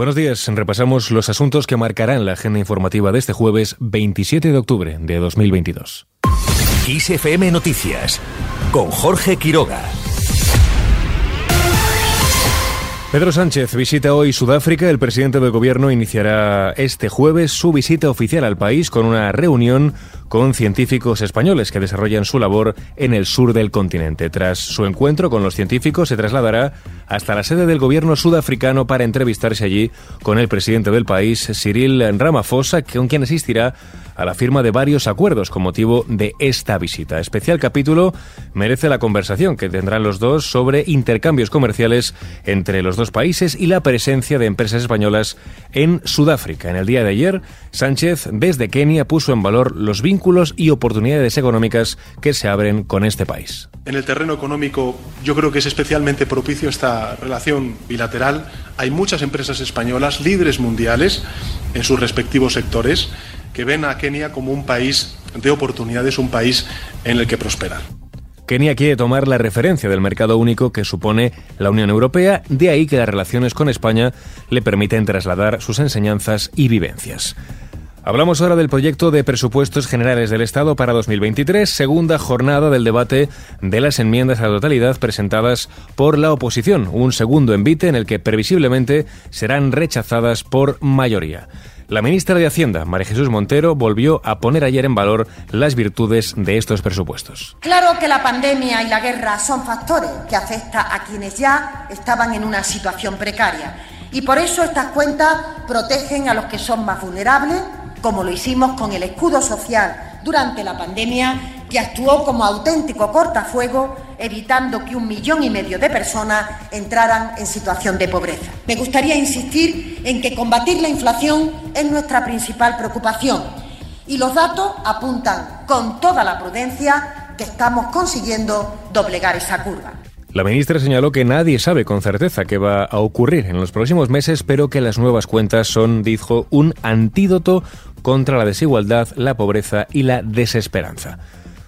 Buenos días. Repasamos los asuntos que marcarán la agenda informativa de este jueves 27 de octubre de 2022. XFM Noticias con Jorge Quiroga. Pedro Sánchez visita hoy Sudáfrica. El presidente del gobierno iniciará este jueves su visita oficial al país con una reunión con científicos españoles que desarrollan su labor en el sur del continente. Tras su encuentro con los científicos se trasladará hasta la sede del gobierno sudafricano para entrevistarse allí con el presidente del país, Cyril Ramaphosa, con quien asistirá a la firma de varios acuerdos con motivo de esta visita. Especial capítulo merece la conversación que tendrán los dos sobre intercambios comerciales entre los dos países y la presencia de empresas españolas en Sudáfrica. En el día de ayer, Sánchez desde Kenia puso en valor los vínculos y oportunidades económicas que se abren con este país. En el terreno económico yo creo que es especialmente propicio esta relación bilateral. Hay muchas empresas españolas, líderes mundiales en sus respectivos sectores, que ven a Kenia como un país de oportunidades, un país en el que prosperar. Kenia quiere tomar la referencia del mercado único que supone la Unión Europea, de ahí que las relaciones con España le permiten trasladar sus enseñanzas y vivencias. Hablamos ahora del proyecto de presupuestos generales del Estado para 2023, segunda jornada del debate de las enmiendas a la totalidad presentadas por la oposición, un segundo envite en el que previsiblemente serán rechazadas por mayoría. La ministra de Hacienda, María Jesús Montero, volvió a poner ayer en valor las virtudes de estos presupuestos. Claro que la pandemia y la guerra son factores que afectan a quienes ya estaban en una situación precaria. Y por eso estas cuentas protegen a los que son más vulnerables, como lo hicimos con el escudo social durante la pandemia que actuó como auténtico cortafuego, evitando que un millón y medio de personas entraran en situación de pobreza. Me gustaría insistir en que combatir la inflación es nuestra principal preocupación y los datos apuntan con toda la prudencia que estamos consiguiendo doblegar esa curva. La ministra señaló que nadie sabe con certeza qué va a ocurrir en los próximos meses, pero que las nuevas cuentas son, dijo, un antídoto contra la desigualdad, la pobreza y la desesperanza.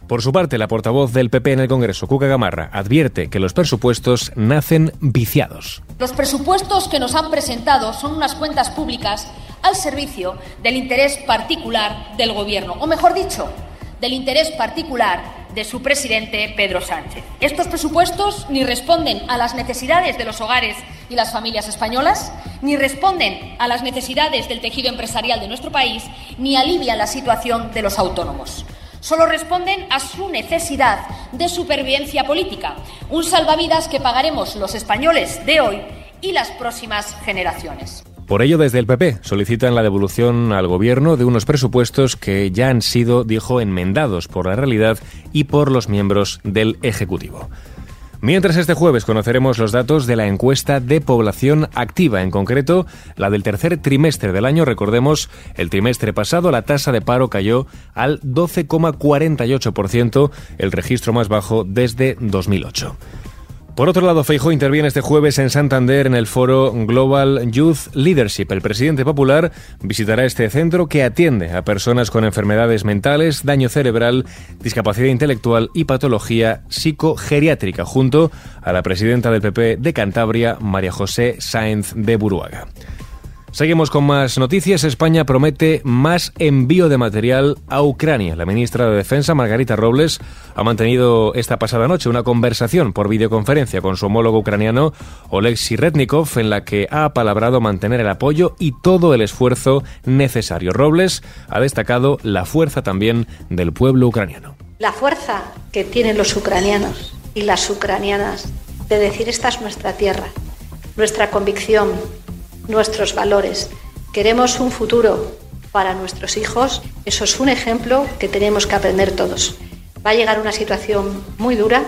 Por su parte, la portavoz del PP en el Congreso, Cuca Gamarra, advierte que los presupuestos nacen viciados. Los presupuestos que nos han presentado son unas cuentas públicas al servicio del interés particular del Gobierno, o mejor dicho, del interés particular de su presidente Pedro Sánchez. Estos presupuestos ni responden a las necesidades de los hogares y las familias españolas, ni responden a las necesidades del tejido empresarial de nuestro país, ni alivian la situación de los autónomos solo responden a su necesidad de supervivencia política, un salvavidas que pagaremos los españoles de hoy y las próximas generaciones. Por ello, desde el PP solicitan la devolución al Gobierno de unos presupuestos que ya han sido, dijo, enmendados por la realidad y por los miembros del Ejecutivo. Mientras este jueves conoceremos los datos de la encuesta de población activa, en concreto la del tercer trimestre del año. Recordemos, el trimestre pasado la tasa de paro cayó al 12,48%, el registro más bajo desde 2008. Por otro lado, Feijóo interviene este jueves en Santander en el foro Global Youth Leadership. El presidente popular visitará este centro que atiende a personas con enfermedades mentales, daño cerebral, discapacidad intelectual y patología psicogeriátrica, junto a la presidenta del PP de Cantabria, María José Sáenz de Buruaga. Seguimos con más noticias. España promete más envío de material a Ucrania. La ministra de Defensa, Margarita Robles, ha mantenido esta pasada noche una conversación por videoconferencia con su homólogo ucraniano, Oleksiy Rednikov, en la que ha apalabrado mantener el apoyo y todo el esfuerzo necesario. Robles ha destacado la fuerza también del pueblo ucraniano. La fuerza que tienen los ucranianos y las ucranianas de decir esta es nuestra tierra, nuestra convicción, nuestros valores. Queremos un futuro para nuestros hijos. Eso es un ejemplo que tenemos que aprender todos. Va a llegar una situación muy dura,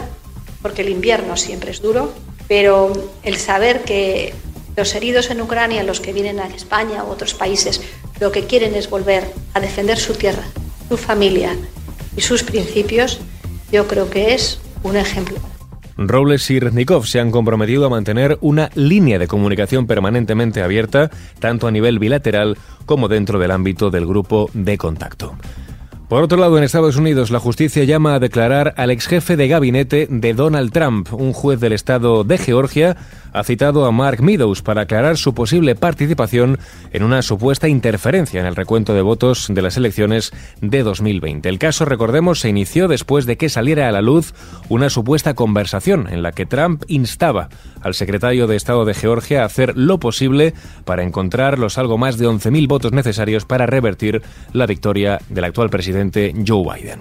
porque el invierno siempre es duro, pero el saber que los heridos en Ucrania, los que vienen a España u otros países, lo que quieren es volver a defender su tierra, su familia y sus principios, yo creo que es un ejemplo. Robles y Reznikov se han comprometido a mantener una línea de comunicación permanentemente abierta, tanto a nivel bilateral como dentro del ámbito del grupo de contacto. Por otro lado, en Estados Unidos, la justicia llama a declarar al ex jefe de gabinete de Donald Trump. Un juez del estado de Georgia ha citado a Mark Meadows para aclarar su posible participación en una supuesta interferencia en el recuento de votos de las elecciones de 2020. El caso, recordemos, se inició después de que saliera a la luz una supuesta conversación en la que Trump instaba al secretario de Estado de Georgia a hacer lo posible para encontrar los algo más de 11.000 votos necesarios para revertir la victoria del actual presidente Joe Biden.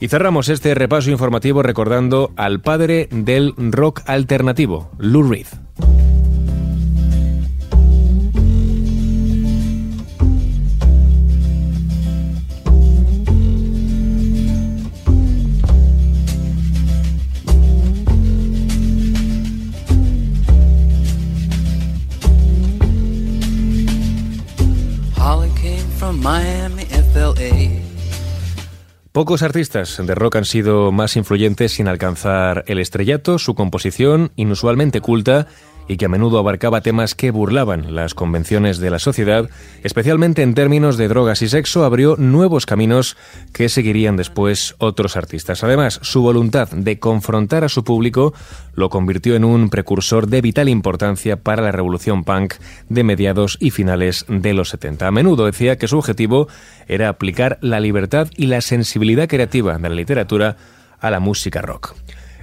Y cerramos este repaso informativo recordando al padre del rock alternativo, Lou Reed. Pocos artistas de rock han sido más influyentes sin alcanzar el estrellato, su composición, inusualmente culta, y que a menudo abarcaba temas que burlaban las convenciones de la sociedad, especialmente en términos de drogas y sexo, abrió nuevos caminos que seguirían después otros artistas. Además, su voluntad de confrontar a su público lo convirtió en un precursor de vital importancia para la revolución punk de mediados y finales de los 70. A menudo decía que su objetivo era aplicar la libertad y la sensibilidad creativa de la literatura a la música rock.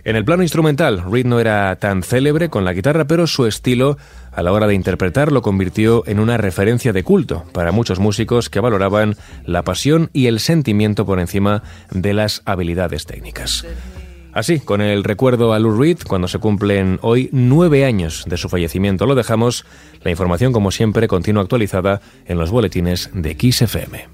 En el plano instrumental, Reed no era tan célebre con la guitarra, pero su estilo a la hora de interpretar lo convirtió en una referencia de culto para muchos músicos que valoraban la pasión y el sentimiento por encima de las habilidades técnicas. Así, con el recuerdo a Lou Reed, cuando se cumplen hoy nueve años de su fallecimiento, lo dejamos. La información, como siempre, continúa actualizada en los boletines de XFM.